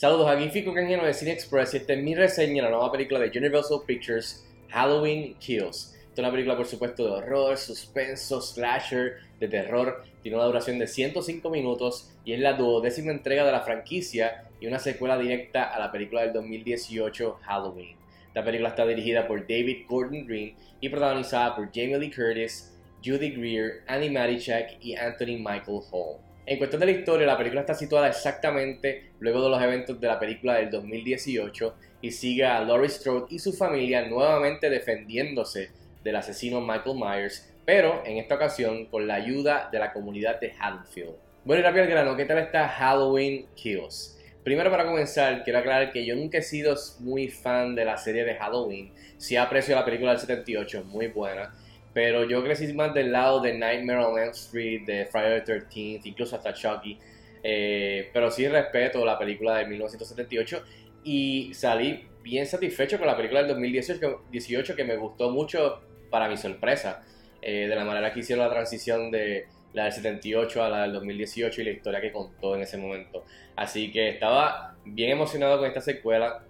Saludos, aquí Fico Canjeno de Cine Express y esta es mi reseña de la nueva película de Universal Pictures, Halloween Kills. Esta es una película, por supuesto, de horror, suspenso, slasher, de terror. Tiene una duración de 105 minutos y es la duodécima entrega de la franquicia y una secuela directa a la película del 2018, Halloween. Esta película está dirigida por David Gordon Green y protagonizada por Jamie Lee Curtis, Judy Greer, Annie Marichak y Anthony Michael Hall. En cuestión de la historia, la película está situada exactamente luego de los eventos de la película del 2018 y sigue a Laurie Strode y su familia nuevamente defendiéndose del asesino Michael Myers, pero en esta ocasión con la ayuda de la comunidad de Haddonfield. Bueno y rápido al grano, ¿qué tal está Halloween Kills? Primero para comenzar, quiero aclarar que yo nunca he sido muy fan de la serie de Halloween. Sí aprecio la película del 78, muy buena. Pero yo crecí más del lado de Nightmare on Elm Street, de Friday the 13th, incluso hasta Chucky. Eh, pero sí respeto la película de 1978 y salí bien satisfecho con la película del 2018 que me gustó mucho para mi sorpresa. Eh, de la manera que hicieron la transición de la del 78 a la del 2018 y la historia que contó en ese momento. Así que estaba bien emocionado con esta secuela.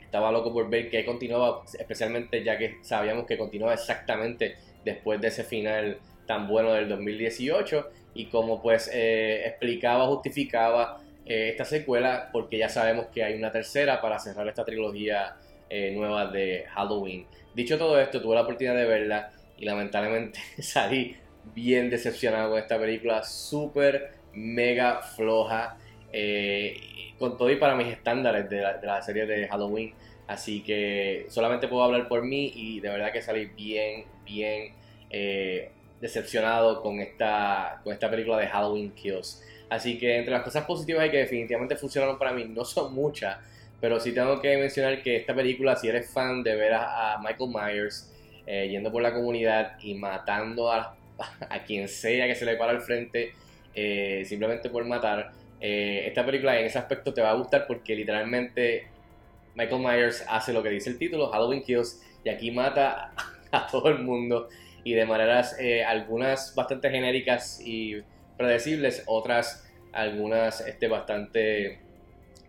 Estaba loco por ver que continuaba, especialmente ya que sabíamos que continuaba exactamente después de ese final tan bueno del 2018 y como pues eh, explicaba, justificaba eh, esta secuela porque ya sabemos que hay una tercera para cerrar esta trilogía eh, nueva de Halloween. Dicho todo esto, tuve la oportunidad de verla y lamentablemente salí bien decepcionado con esta película, súper mega floja, con todo y para mis estándares de la serie de Halloween. Así que solamente puedo hablar por mí y de verdad que salí bien, bien eh, decepcionado con esta, con esta película de Halloween Kills. Así que entre las cosas positivas y que definitivamente funcionaron para mí, no son muchas, pero sí tengo que mencionar que esta película, si eres fan de ver a, Michael Myers eh, yendo por la comunidad y matando a, a, quien sea que se le para al frente, eh, simplemente por matar, esta película en ese aspecto te va a gustar porque literalmente Michael Myers hace lo que dice el título, Halloween Kills, y aquí mata a todo el mundo y de maneras eh, algunas bastante genéricas y predecibles, otras algunas este, bastante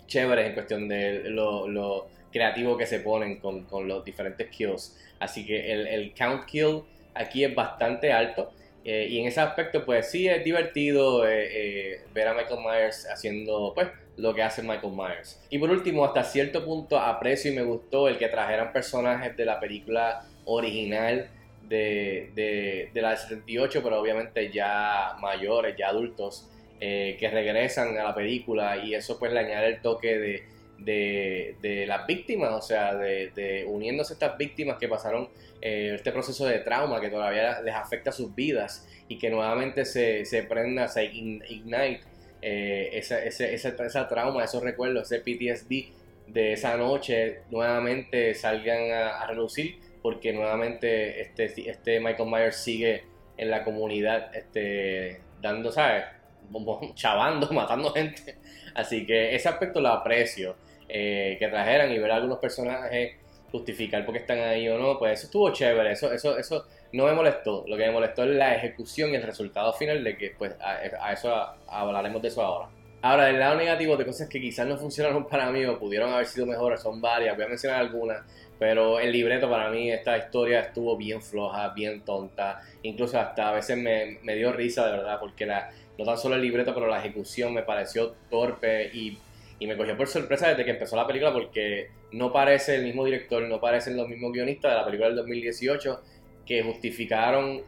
chéveres en cuestión de lo, creativo que se ponen con, los diferentes kills. Así que el, count kill aquí es bastante alto. Eh, y en ese aspecto, pues sí es divertido eh, ver a Michael Myers haciendo pues lo que hace Michael Myers. Y por último, hasta cierto punto aprecio y me gustó el que trajeran personajes de la película original de, de, la 78, pero obviamente ya mayores, ya adultos, eh, que regresan a la película y eso pues le añade el toque de, de, las víctimas, o sea, de, uniéndose a estas víctimas que pasaron eh, este proceso de trauma que todavía les afecta sus vidas y que nuevamente se, se prenda, se ignite eh, esa, esa, trauma, esos recuerdos, ese PTSD de esa noche nuevamente salgan a, a relucir porque nuevamente este, este Michael Myers sigue en la comunidad este, dando, ¿sabes? Chavando, matando gente. Así que ese aspecto lo aprecio. Eh, que trajeran y ver algunos personajes justificar por qué están ahí o no, pues eso estuvo chévere, eso, eso, eso no me molestó. Lo que me molestó es la ejecución y el resultado final de que, pues, a, eso hablaremos de eso ahora. Ahora, del lado negativo de cosas que quizás no funcionaron para mí o pudieron haber sido mejores, son varias, voy a mencionar algunas. Pero el libreto para mí, esta historia estuvo bien floja, bien tonta. Incluso hasta a veces me, me dio risa de verdad, porque la, no tan solo el libreto, pero la ejecución me pareció torpe y, y, me cogió por sorpresa desde que empezó la película, porque no parece el mismo director, no parecen los mismos guionistas de la película del 2018 que justificaron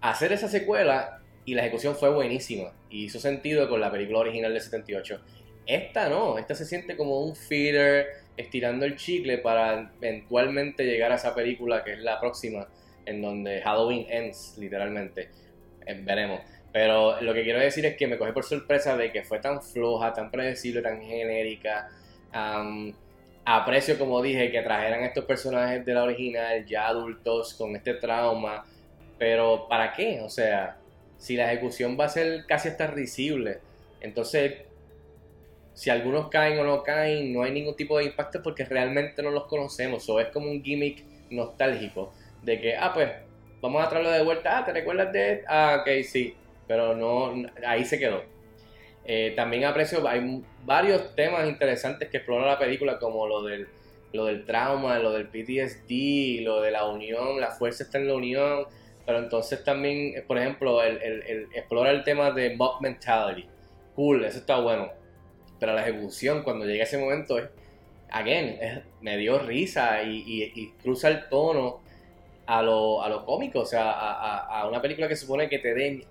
hacer esa secuela y la ejecución fue buenísima y hizo sentido con la película original del 78. Esta no, esta se siente como un feeder estirando el chicle para eventualmente llegar a esa película que es la próxima, en donde Halloween ends, literalmente. Eh, veremos. Pero lo que quiero decir es que me cogí por sorpresa de que fue tan floja, tan predecible, tan genérica. aprecio, como dije, que trajeran estos personajes de la original ya adultos con este trauma. Pero ¿para qué? O sea, si la ejecución va a ser casi hasta risible, entonces si algunos caen o no caen, no hay ningún tipo de impacto porque realmente no los conocemos. O es como un gimmick nostálgico de que, ah, pues, vamos a traerlo de vuelta. Ah, ¿te recuerdas de.? Ah, ok, sí. Pero no, ahí se quedó. Eh, también aprecio, hay varios temas interesantes que explora la película, como lo del, lo del trauma, lo del PTSD, lo de la unión, la fuerza está en la unión, pero entonces también, por ejemplo, el, el, explora el tema de mob mentality. Cool, eso está bueno. Pero la ejecución, cuando llega ese momento, es, again, me dio risa y, cruza el tono a lo, a lo cómico, o sea, a, a, una película que supone que te den...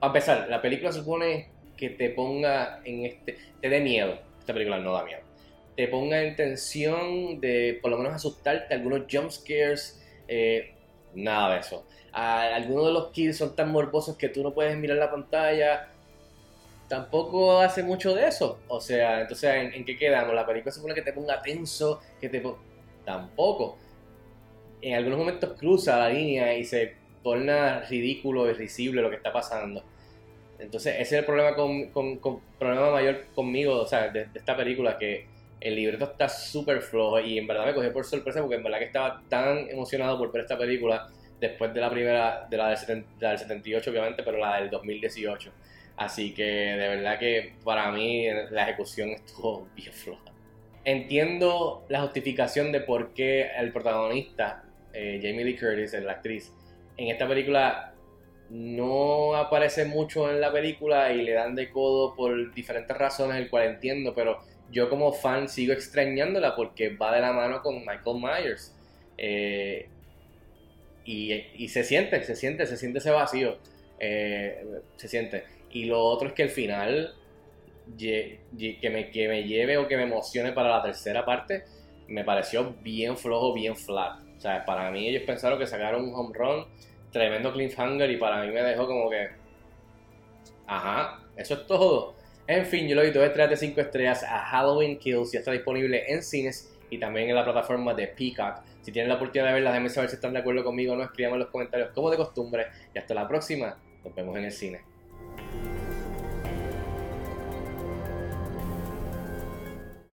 A empezar, la película supone que te ponga en este... te dé miedo. Esta película no da miedo. Te ponga en tensión de por lo menos asustarte, algunos jump scares, eh, nada de eso algunos de los kills son tan morbosos que tú no puedes mirar la pantalla. Tampoco hace mucho de eso. O sea, entonces, ¿en, qué quedamos? La película supone que te ponga tenso, que te Tampoco. En algunos momentos cruza la línea y se torna ridículo y risible lo que está pasando. Entonces, ese es el problema con, problema mayor conmigo, o sea, de, esta película, que el libreto está súper flojo y en verdad me cogió por sorpresa porque en verdad que estaba tan emocionado por ver esta película después de la primera, de la del, del 78 obviamente, pero la del 2018. Así que de verdad que para mí la ejecución estuvo bien floja. Entiendo la justificación de por qué el protagonista, eh, Jamie Lee Curtis, la actriz, en esta película no aparece mucho en la película y le dan de codo por diferentes razones, el cual entiendo, pero yo como fan sigo extrañándola porque va de la mano con Michael Myers. Eh, y, se siente, se siente, se siente ese vacío. Eh, se siente. Y lo otro es que el final, que me, que me lleve o que me emocione para la tercera parte, me pareció bien flojo, bien flat. O sea, para mí ellos pensaron que sacaron un home run, tremendo cliffhanger y para mí me dejó como que... Ajá, eso es todo. En fin, yo lo doy 2 de 5 estrellas a Halloween Kills. Ya está disponible en cines y también en la plataforma de Peacock. Si tienen la oportunidad de verla, déjenme saber si están de acuerdo conmigo o no. Escriban en los comentarios como de costumbre. Y hasta la próxima. Nos vemos en el cine.